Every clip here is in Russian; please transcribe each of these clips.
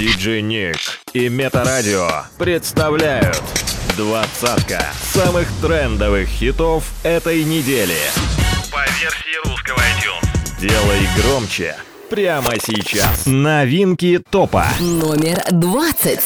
Диджей Ник и Метарадио представляют двадцатка самых трендовых хитов этой недели. По версии русского iTunes. Делай громче прямо сейчас. Новинки топа. Номер двадцать.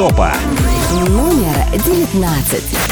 топа. Номер девятнадцать.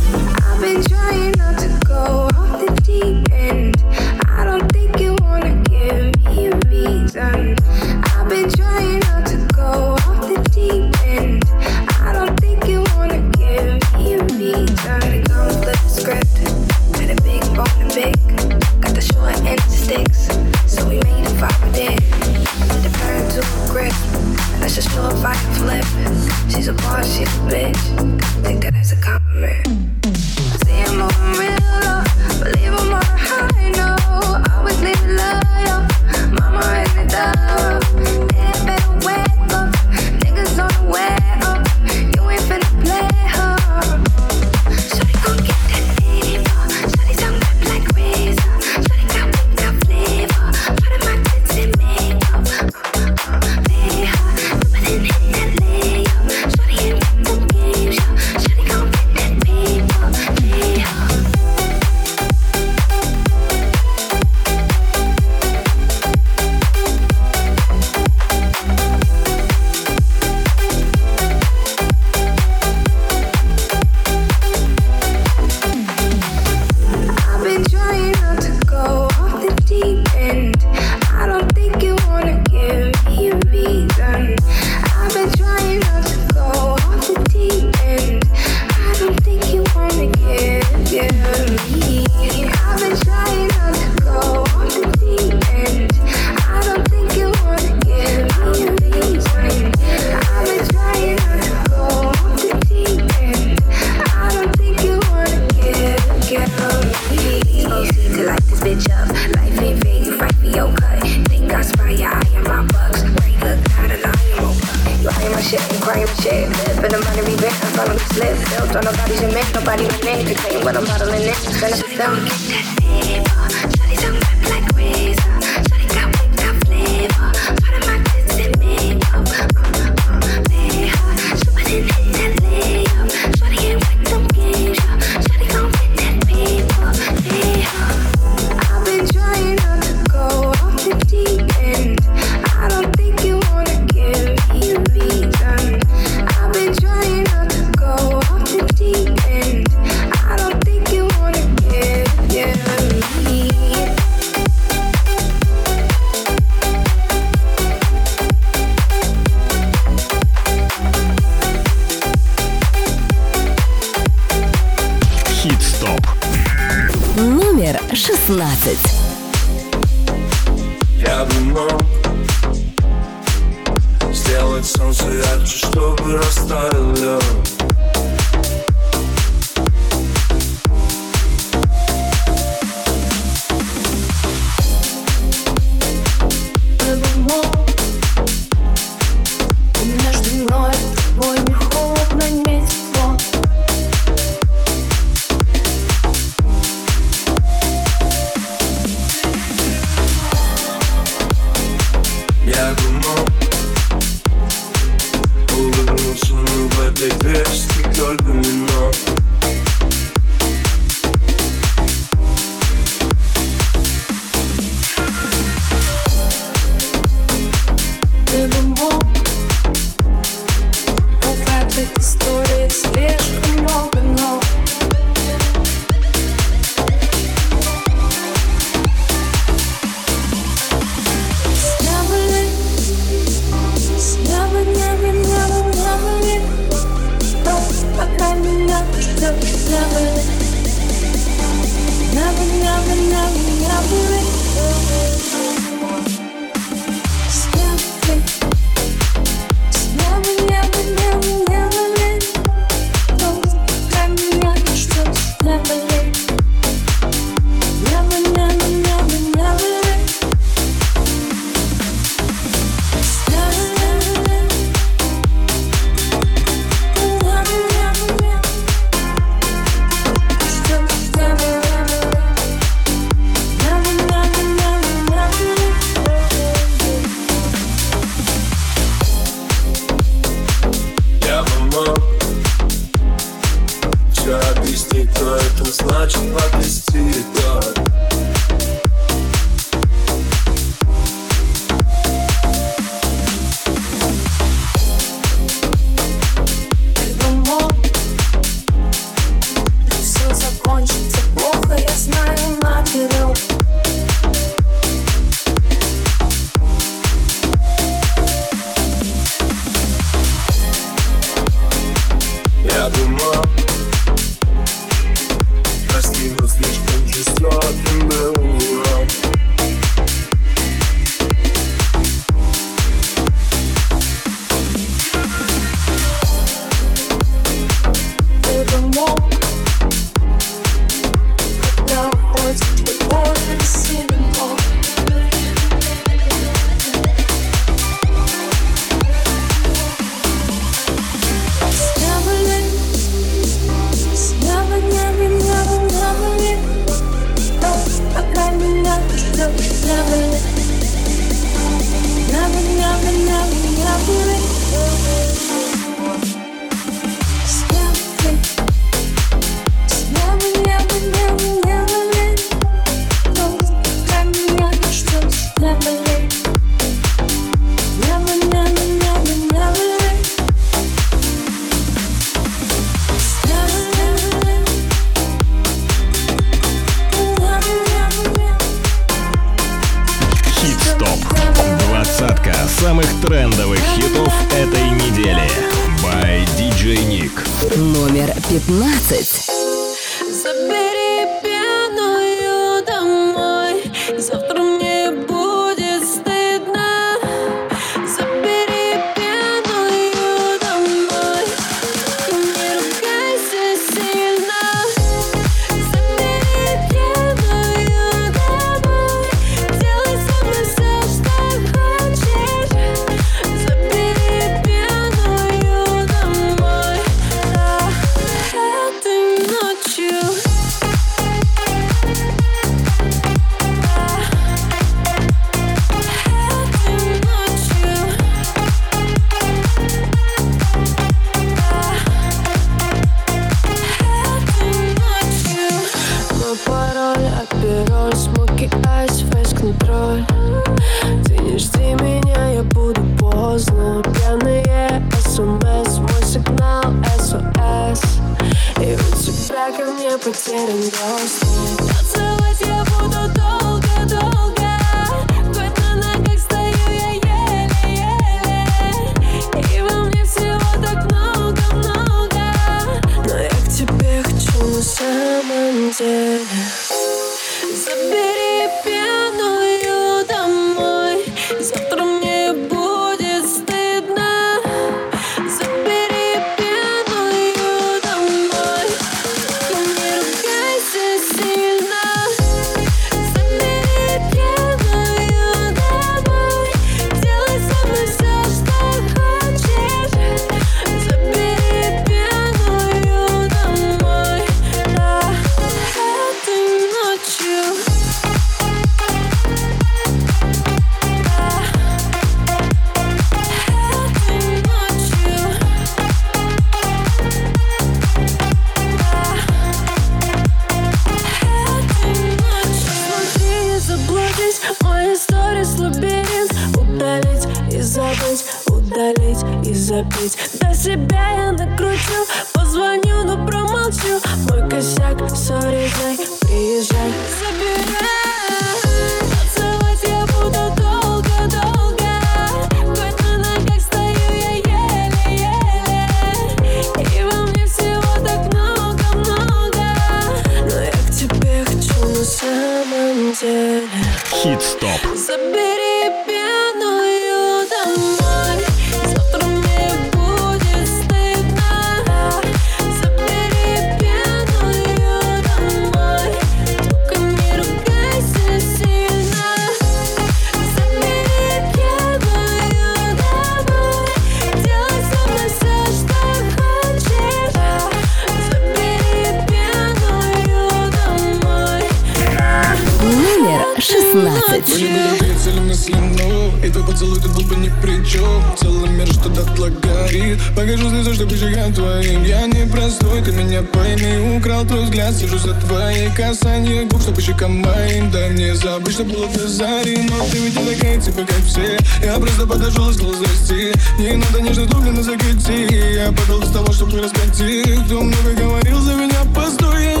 потерял твой взгляд Сижу за твои касания. Губ, чтобы щекам моим Да не забыть, что было до зари. Но ты ведь не такая, типа как все. Я просто подошел подожжелась глазости Не надо нежно дублина закати. Я подал без того, чтобы не раскатить. Кто много говорил за меня, постой, я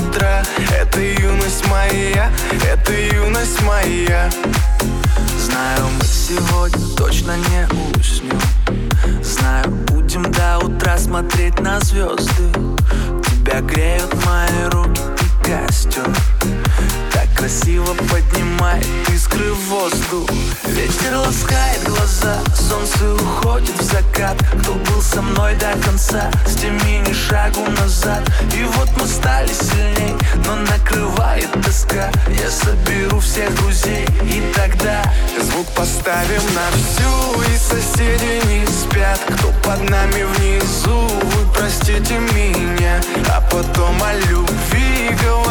Это юность моя Это юность моя. Знаю, мы сегодня точно не уснем. Знаю, будем до утра смотреть на звезды. Тебя греют мои руки и костер красиво поднимает искры в воздух. Ветер ласкает глаза, солнце уходит в закат. Кто был со мной до конца, с теми ни шагу назад. И вот мы стали сильней, но накрывает тоска. Я соберу всех друзей и тогда Звук поставим на всю. И соседи не спят Кто под нами внизу. Вы простите меня А потом о любви Говори до утра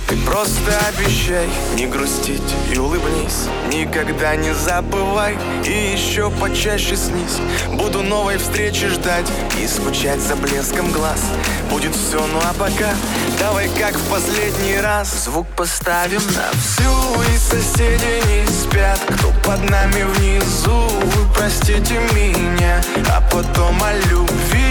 Ты просто обещай не грустить и улыбнись. Никогда не забывай и еще почаще снись. Буду новой встречи ждать и скучать за блеском глаз. Будет все, ну а пока давай как в последний раз. Звук поставим на всю И соседи не спят. Кто под нами внизу Вы простите меня. А потом о любви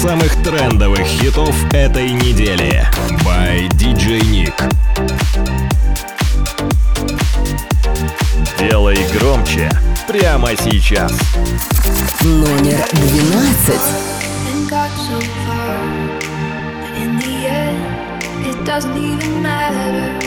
самых трендовых хитов этой недели. By DJ Nick. Делай громче прямо сейчас. Номер двенадцать. and got so far. But in the end, it doesn't even matter.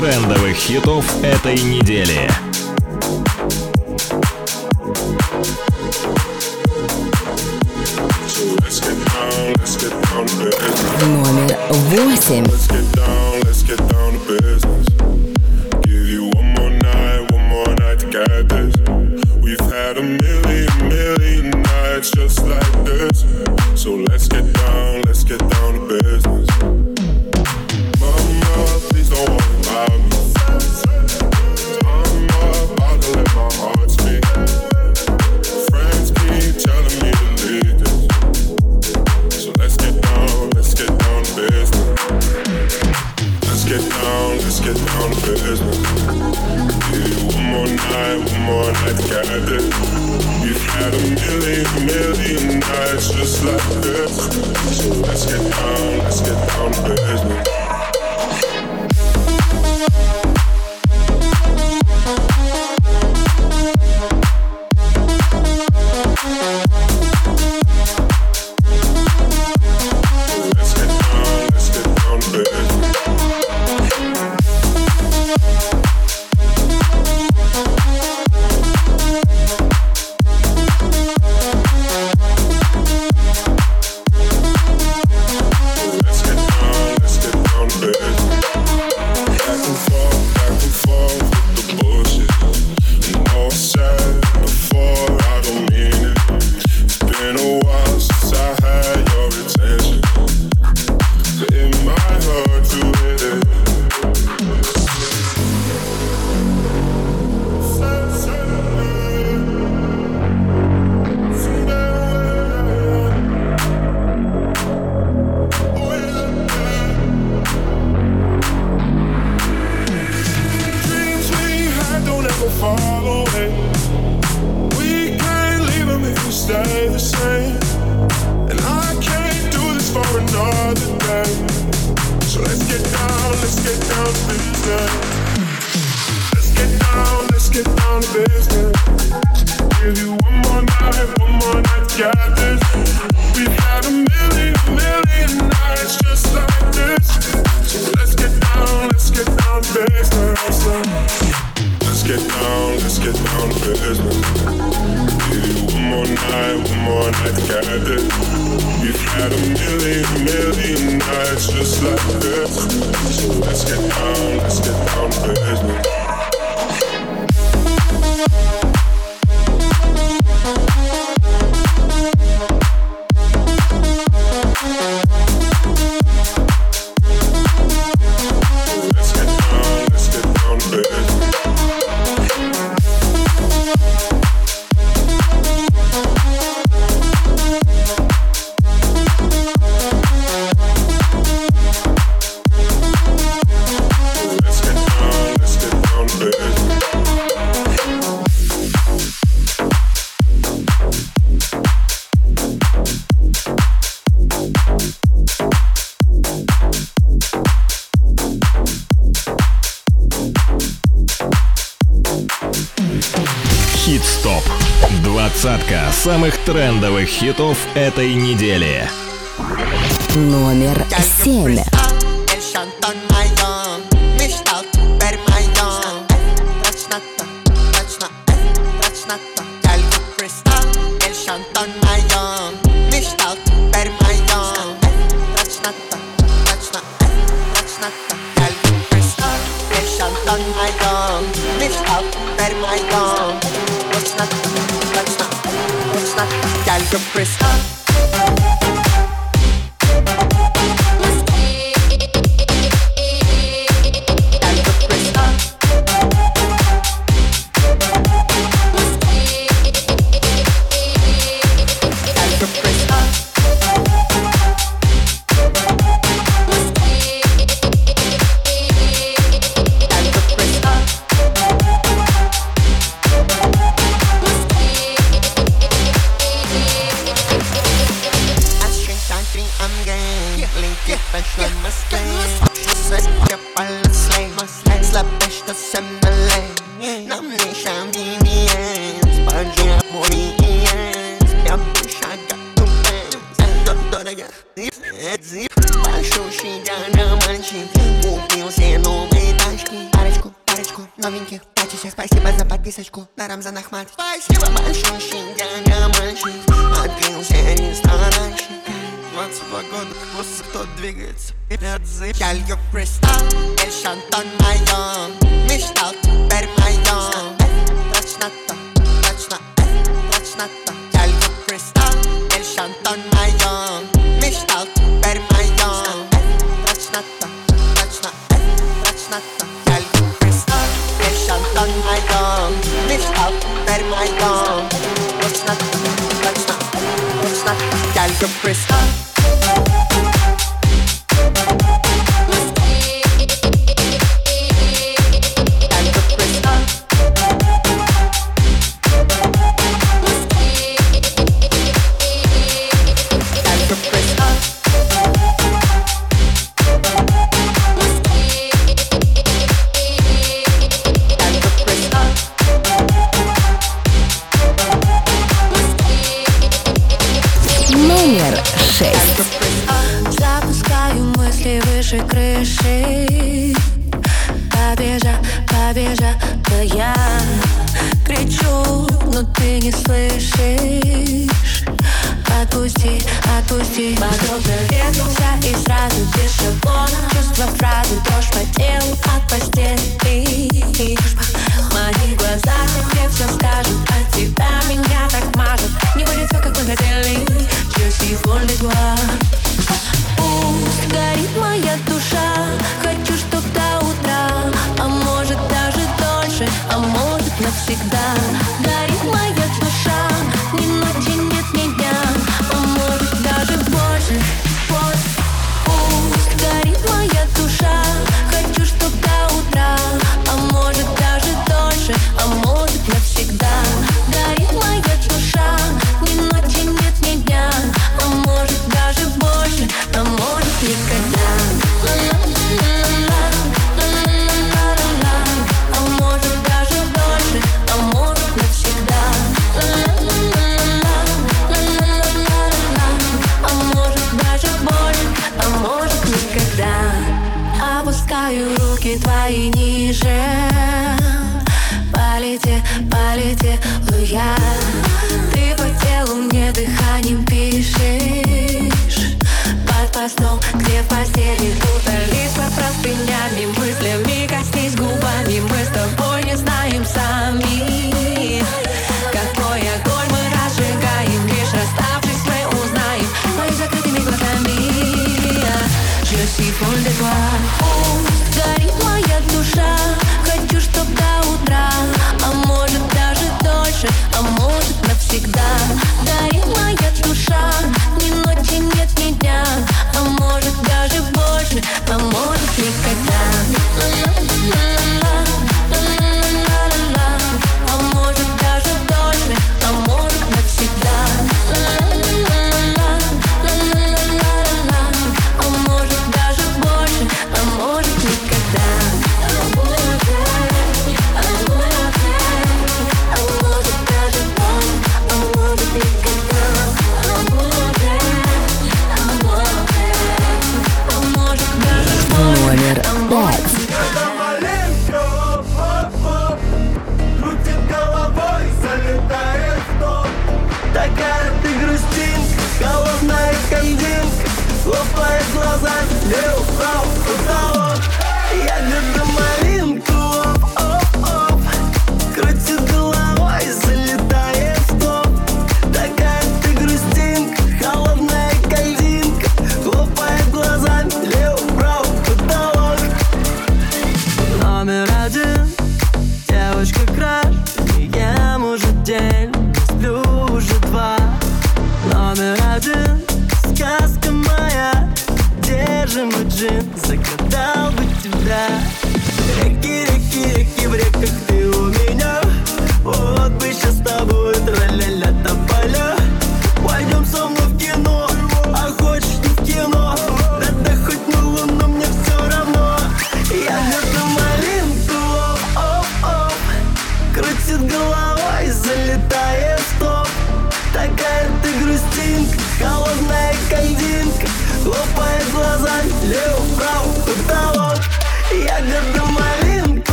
трендовых хитов этой недели. Двадцатка самых трендовых хитов этой недели. Номер семь. А может никогда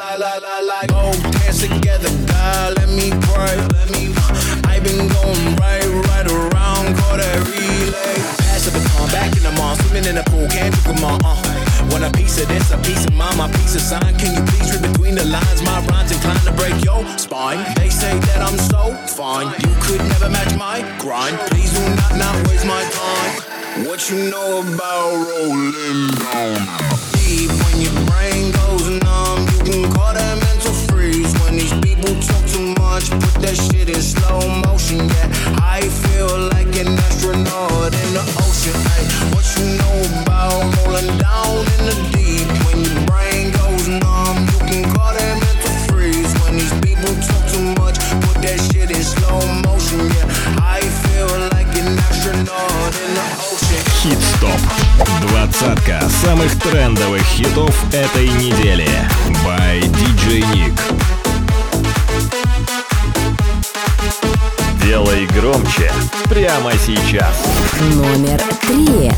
la la la la. Go dance together, God, let me pray. Let me. I've been going right, right around, call that relay. Pass the baton, back in the mall, swimming in the pool, can't you come on? Uh. Want a piece of this, a piece of mine, my piece of sign. Can you please read between the lines? My rhymes inclined to break your spine. They say that I'm so fine, you could never match my grind. Please do not, not waste my time. What you know about rolling down? Двадцатка самых трендовых хитов этой недели. By DJ Nick. Делай громче прямо сейчас. Номер три.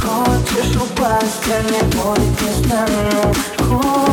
Хочешь упасть, я не будет не стану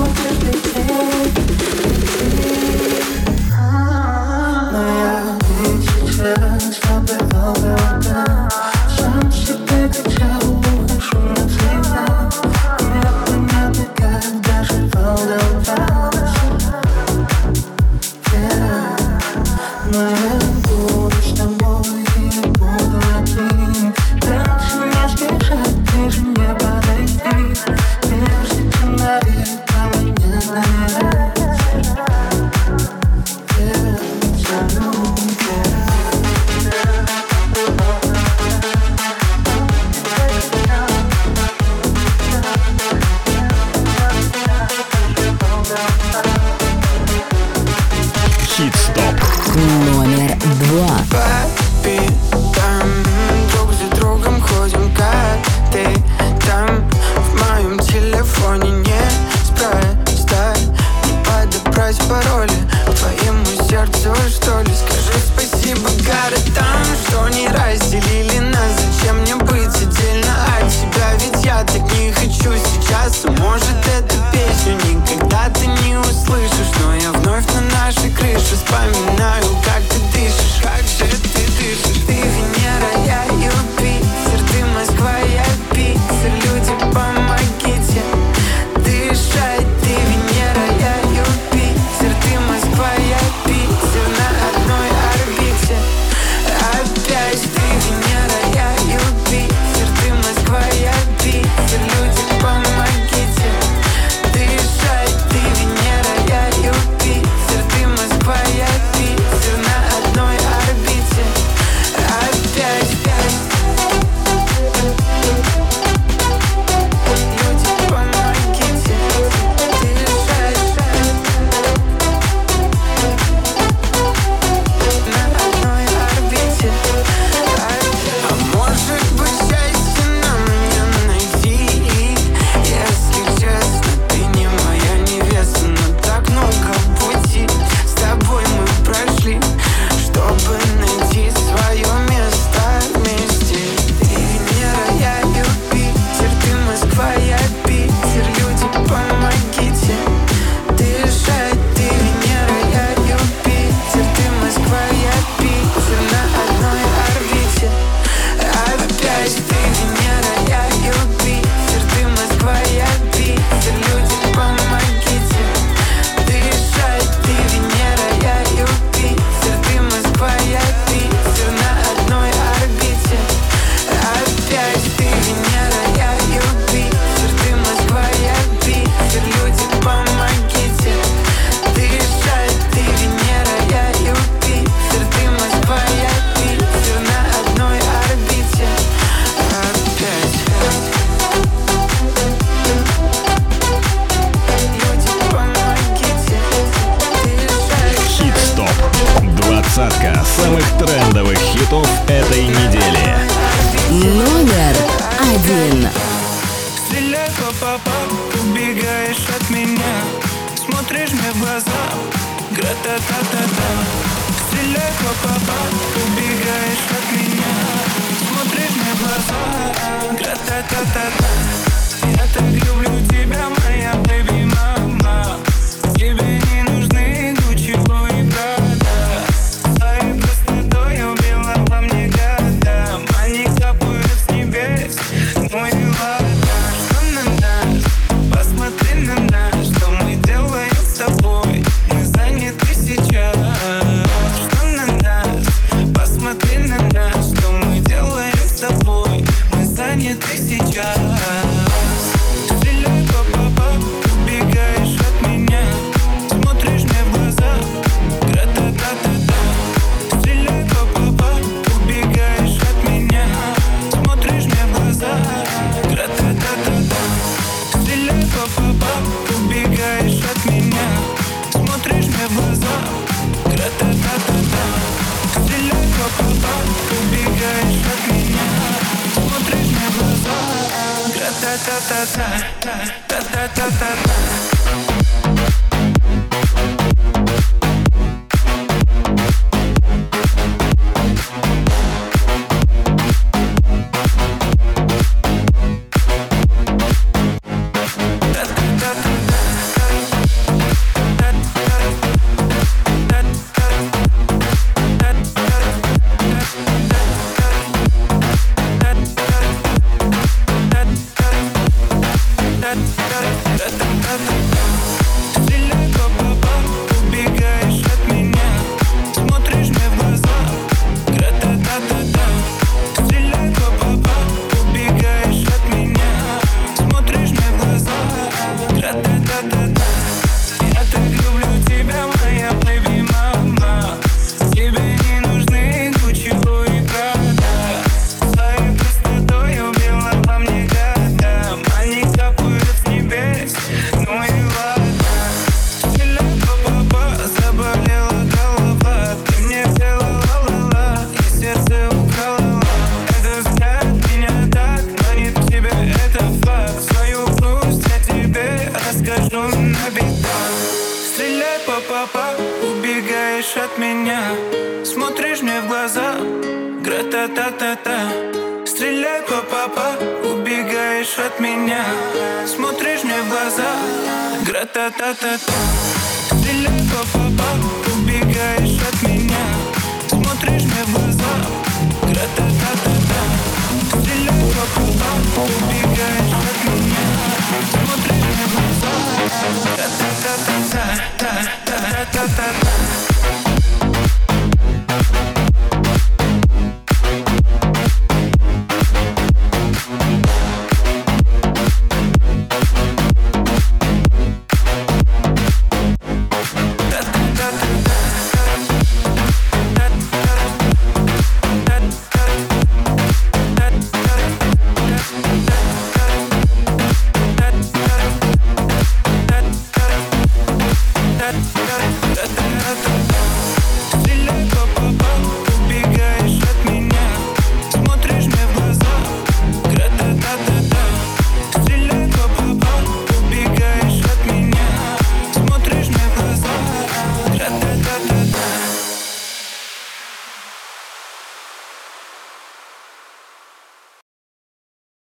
that